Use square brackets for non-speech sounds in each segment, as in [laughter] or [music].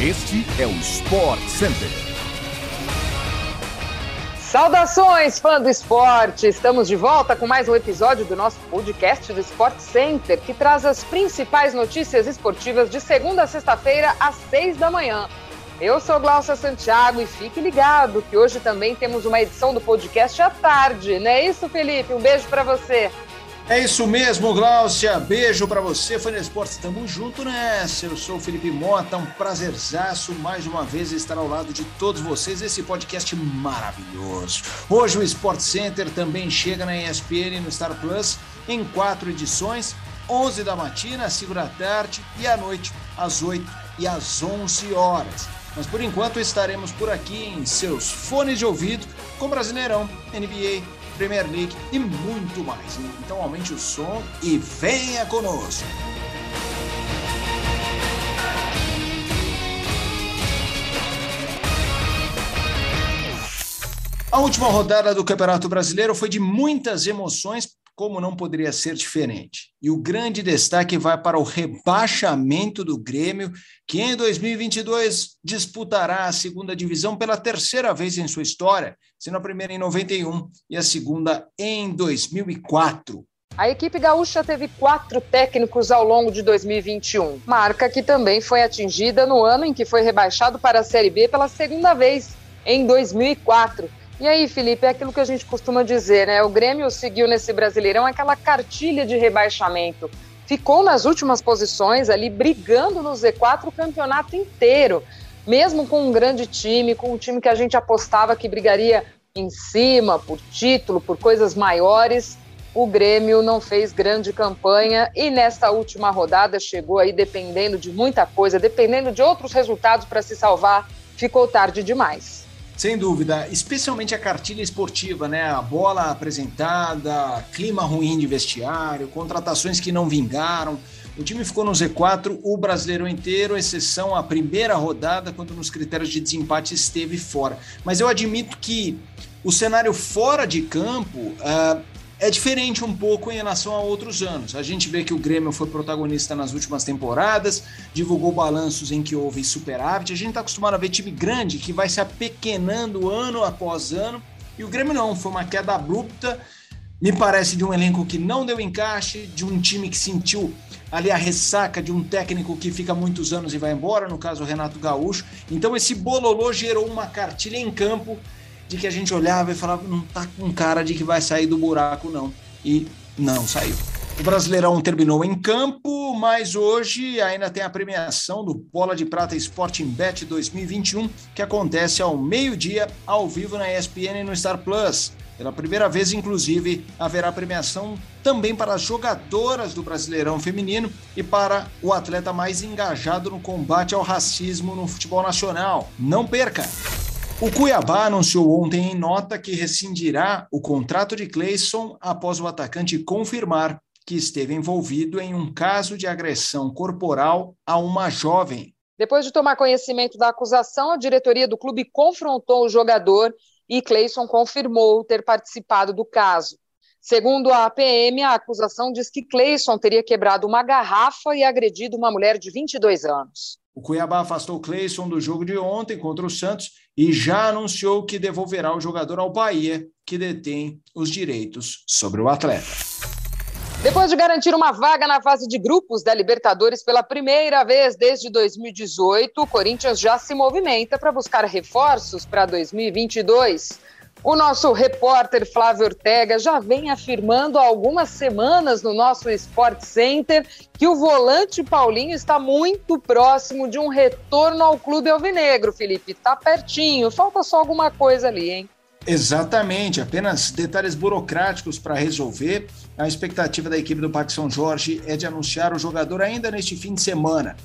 Este é o Sport Center. Saudações, fã do esporte! Estamos de volta com mais um episódio do nosso podcast do Sport Center, que traz as principais notícias esportivas de segunda a sexta-feira, às seis da manhã. Eu sou Glaucia Santiago e fique ligado que hoje também temos uma edição do podcast à tarde, não é isso, Felipe? Um beijo para você. É isso mesmo, Gláucia. Beijo para você, Fã Esportes. Tamo junto nessa. Eu sou o Felipe Mota. Um prazerzaço mais uma vez estar ao lado de todos vocês. Esse podcast maravilhoso. Hoje o Sport Center também chega na ESPN no Star Plus em quatro edições: 11 da matina, 5 da tarde e à noite, às 8 e às 11 horas. Mas por enquanto estaremos por aqui em seus fones de ouvido com Brasileirão, NBA, Premier League e muito mais. Então aumente o som e venha conosco. A última rodada do Campeonato Brasileiro foi de muitas emoções como não poderia ser diferente. E o grande destaque vai para o rebaixamento do Grêmio, que em 2022 disputará a segunda divisão pela terceira vez em sua história, sendo a primeira em 91 e a segunda em 2004. A equipe gaúcha teve quatro técnicos ao longo de 2021, marca que também foi atingida no ano em que foi rebaixado para a Série B pela segunda vez, em 2004 e aí, Felipe, é aquilo que a gente costuma dizer, né? O Grêmio seguiu nesse Brasileirão aquela cartilha de rebaixamento. Ficou nas últimas posições ali, brigando no Z4 o campeonato inteiro. Mesmo com um grande time, com um time que a gente apostava que brigaria em cima, por título, por coisas maiores, o Grêmio não fez grande campanha e nesta última rodada chegou aí dependendo de muita coisa, dependendo de outros resultados para se salvar, ficou tarde demais. Sem dúvida, especialmente a cartilha esportiva, né? A bola apresentada, clima ruim de vestiário, contratações que não vingaram. O time ficou no Z4 o brasileiro inteiro, exceção a primeira rodada, quando nos critérios de desempate esteve fora. Mas eu admito que o cenário fora de campo uh, é diferente um pouco em relação a outros anos. A gente vê que o Grêmio foi protagonista nas últimas temporadas, divulgou balanços em que houve superávit. A gente está acostumado a ver time grande que vai se apequenando ano após ano, e o Grêmio não, foi uma queda abrupta. Me parece de um elenco que não deu encaixe, de um time que sentiu ali a ressaca de um técnico que fica muitos anos e vai embora, no caso o Renato Gaúcho. Então esse bololô gerou uma cartilha em campo de que a gente olhava e falava, não tá com cara de que vai sair do buraco, não. E não saiu. O Brasileirão terminou em campo, mas hoje ainda tem a premiação do Bola de Prata Sporting Bet 2021, que acontece ao meio-dia, ao vivo na ESPN e no Star Plus. Pela primeira vez, inclusive, haverá premiação também para as jogadoras do Brasileirão Feminino e para o atleta mais engajado no combate ao racismo no futebol nacional. Não perca! O Cuiabá anunciou ontem em nota que rescindirá o contrato de Cleison após o atacante confirmar que esteve envolvido em um caso de agressão corporal a uma jovem. Depois de tomar conhecimento da acusação, a diretoria do clube confrontou o jogador e Cleison confirmou ter participado do caso. Segundo a APM, a acusação diz que Cleison teria quebrado uma garrafa e agredido uma mulher de 22 anos. O Cuiabá afastou Cleison do jogo de ontem contra o Santos e já anunciou que devolverá o jogador ao Bahia, que detém os direitos sobre o atleta. Depois de garantir uma vaga na fase de grupos da Libertadores pela primeira vez desde 2018, o Corinthians já se movimenta para buscar reforços para 2022. O nosso repórter Flávio Ortega já vem afirmando há algumas semanas no nosso Sport Center que o volante Paulinho está muito próximo de um retorno ao clube alvinegro, Felipe. Está pertinho, falta só alguma coisa ali, hein? Exatamente, apenas detalhes burocráticos para resolver. A expectativa da equipe do Parque São Jorge é de anunciar o jogador ainda neste fim de semana.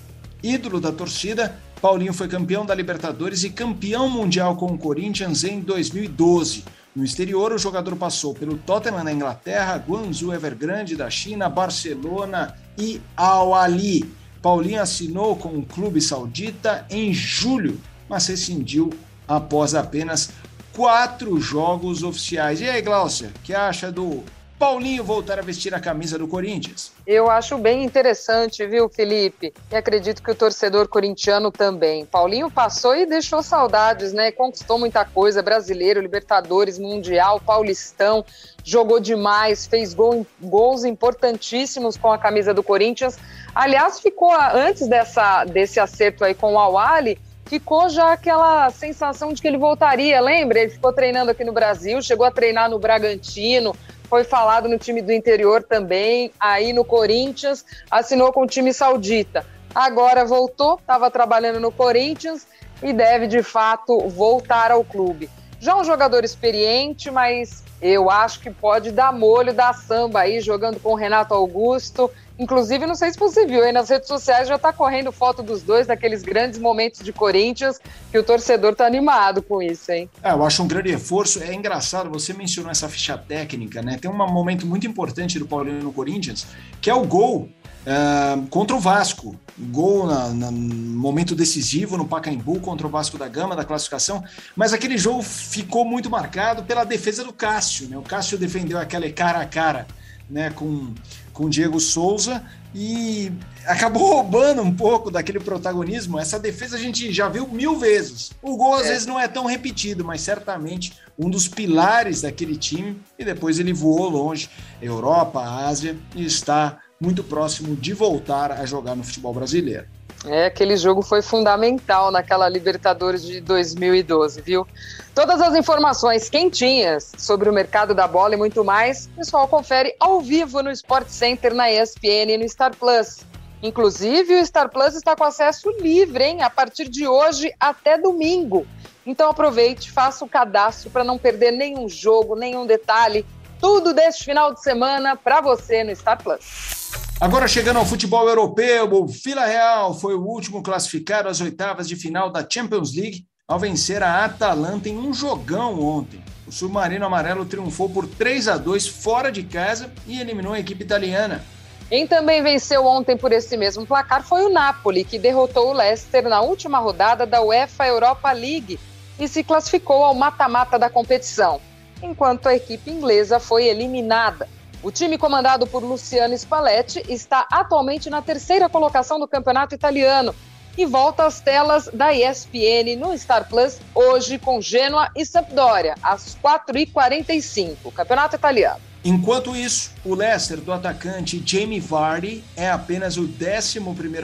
Ídolo da torcida, Paulinho foi campeão da Libertadores e campeão mundial com o Corinthians em 2012. No exterior, o jogador passou pelo Tottenham na Inglaterra, Guangzhou Evergrande da China, Barcelona e Al Ali. Paulinho assinou com o clube saudita em julho, mas rescindiu após apenas quatro jogos oficiais. E aí, Glaucia, que acha do Paulinho voltar a vestir a camisa do Corinthians? Eu acho bem interessante, viu, Felipe? E acredito que o torcedor corintiano também. Paulinho passou e deixou saudades, né? Conquistou muita coisa, brasileiro, Libertadores, Mundial, Paulistão, jogou demais, fez gol, gols importantíssimos com a camisa do Corinthians. Aliás, ficou antes dessa, desse acerto aí com o Awali, ficou já aquela sensação de que ele voltaria. Lembra? Ele ficou treinando aqui no Brasil, chegou a treinar no Bragantino, foi falado no time do interior também, aí no Corinthians, assinou com o time saudita. Agora voltou, estava trabalhando no Corinthians e deve de fato voltar ao clube. Já um jogador experiente, mas eu acho que pode dar molho da samba aí, jogando com o Renato Augusto Inclusive, não sei se você viu aí nas redes sociais, já está correndo foto dos dois, daqueles grandes momentos de Corinthians, que o torcedor está animado com isso, hein? É, eu acho um grande reforço. É engraçado, você mencionou essa ficha técnica, né? Tem um momento muito importante do Paulinho no Corinthians, que é o gol Uh, contra o Vasco. Gol no momento decisivo no Pacaembu contra o Vasco da Gama da classificação. Mas aquele jogo ficou muito marcado pela defesa do Cássio. Né? O Cássio defendeu aquele cara a cara né, com com Diego Souza e acabou [laughs] roubando um pouco daquele protagonismo. Essa defesa a gente já viu mil vezes. O gol às é. vezes não é tão repetido, mas certamente um dos pilares daquele time. E depois ele voou longe, Europa, Ásia, e está muito próximo de voltar a jogar no futebol brasileiro. É, aquele jogo foi fundamental naquela Libertadores de 2012, viu? Todas as informações quentinhas sobre o mercado da bola e muito mais, o pessoal confere ao vivo no Sport Center, na ESPN e no Star Plus. Inclusive, o Star Plus está com acesso livre, hein? A partir de hoje até domingo. Então aproveite, faça o cadastro para não perder nenhum jogo, nenhum detalhe. Tudo deste final de semana para você no Star Plus. Agora chegando ao futebol europeu, o Vila Real foi o último classificado às oitavas de final da Champions League ao vencer a Atalanta em um jogão ontem. O submarino amarelo triunfou por 3 a 2 fora de casa e eliminou a equipe italiana. Quem também venceu ontem por esse mesmo placar foi o Napoli, que derrotou o Leicester na última rodada da UEFA Europa League e se classificou ao mata-mata da competição, enquanto a equipe inglesa foi eliminada. O time comandado por Luciano Spalletti está atualmente na terceira colocação do campeonato italiano e volta às telas da ESPN no Star Plus hoje com Genoa e Sampdoria, às 4h45, campeonato italiano. Enquanto isso, o Leicester do atacante Jamie Vardy é apenas o 11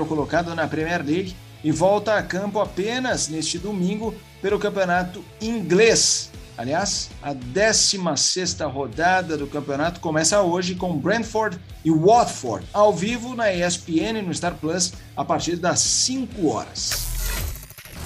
colocado na Premier League e volta a campo apenas neste domingo pelo campeonato inglês. Aliás, a 16 rodada do campeonato começa hoje com Brentford e Watford, ao vivo na ESPN no Star Plus, a partir das 5 horas.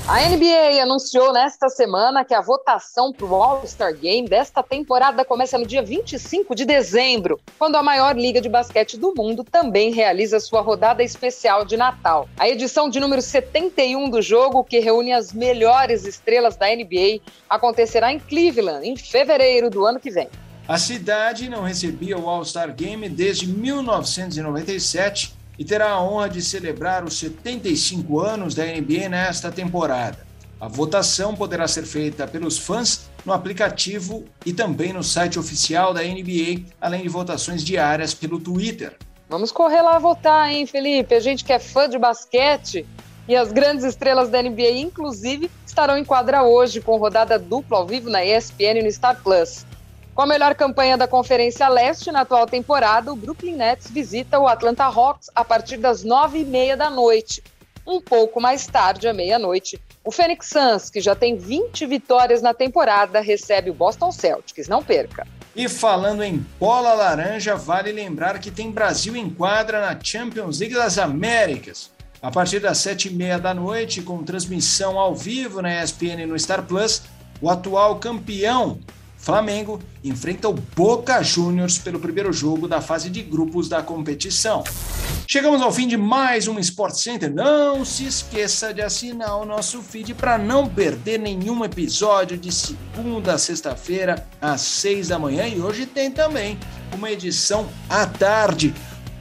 A NBA anunciou nesta semana que a votação para o All-Star Game desta temporada começa no dia 25 de dezembro, quando a maior liga de basquete do mundo também realiza sua rodada especial de Natal. A edição de número 71 do jogo, que reúne as melhores estrelas da NBA, acontecerá em Cleveland em fevereiro do ano que vem. A cidade não recebia o All-Star Game desde 1997 e terá a honra de celebrar os 75 anos da NBA nesta temporada. A votação poderá ser feita pelos fãs no aplicativo e também no site oficial da NBA, além de votações diárias pelo Twitter. Vamos correr lá votar, hein, Felipe? A gente que é fã de basquete e as grandes estrelas da NBA, inclusive, estarão em quadra hoje com rodada dupla ao vivo na ESPN e no Star Plus. Com a melhor campanha da Conferência Leste na atual temporada, o Brooklyn Nets visita o Atlanta Hawks a partir das nove e meia da noite. Um pouco mais tarde, à meia-noite, o Phoenix Suns, que já tem 20 vitórias na temporada, recebe o Boston Celtics. Não perca! E falando em bola laranja, vale lembrar que tem Brasil em quadra na Champions League das Américas. A partir das sete e meia da noite, com transmissão ao vivo na ESPN no Star Plus, o atual campeão Flamengo enfrenta o Boca Juniors pelo primeiro jogo da fase de grupos da competição. Chegamos ao fim de mais um Sport Center. Não se esqueça de assinar o nosso feed para não perder nenhum episódio de segunda a sexta-feira às seis da manhã e hoje tem também uma edição à tarde.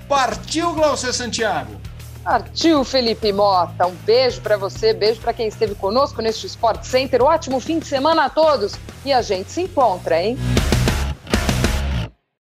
Partiu, Glaucia Santiago! Partiu, Felipe Mota. Um beijo para você, beijo para quem esteve conosco neste Sport Center. Ótimo fim de semana a todos e a gente se encontra, hein?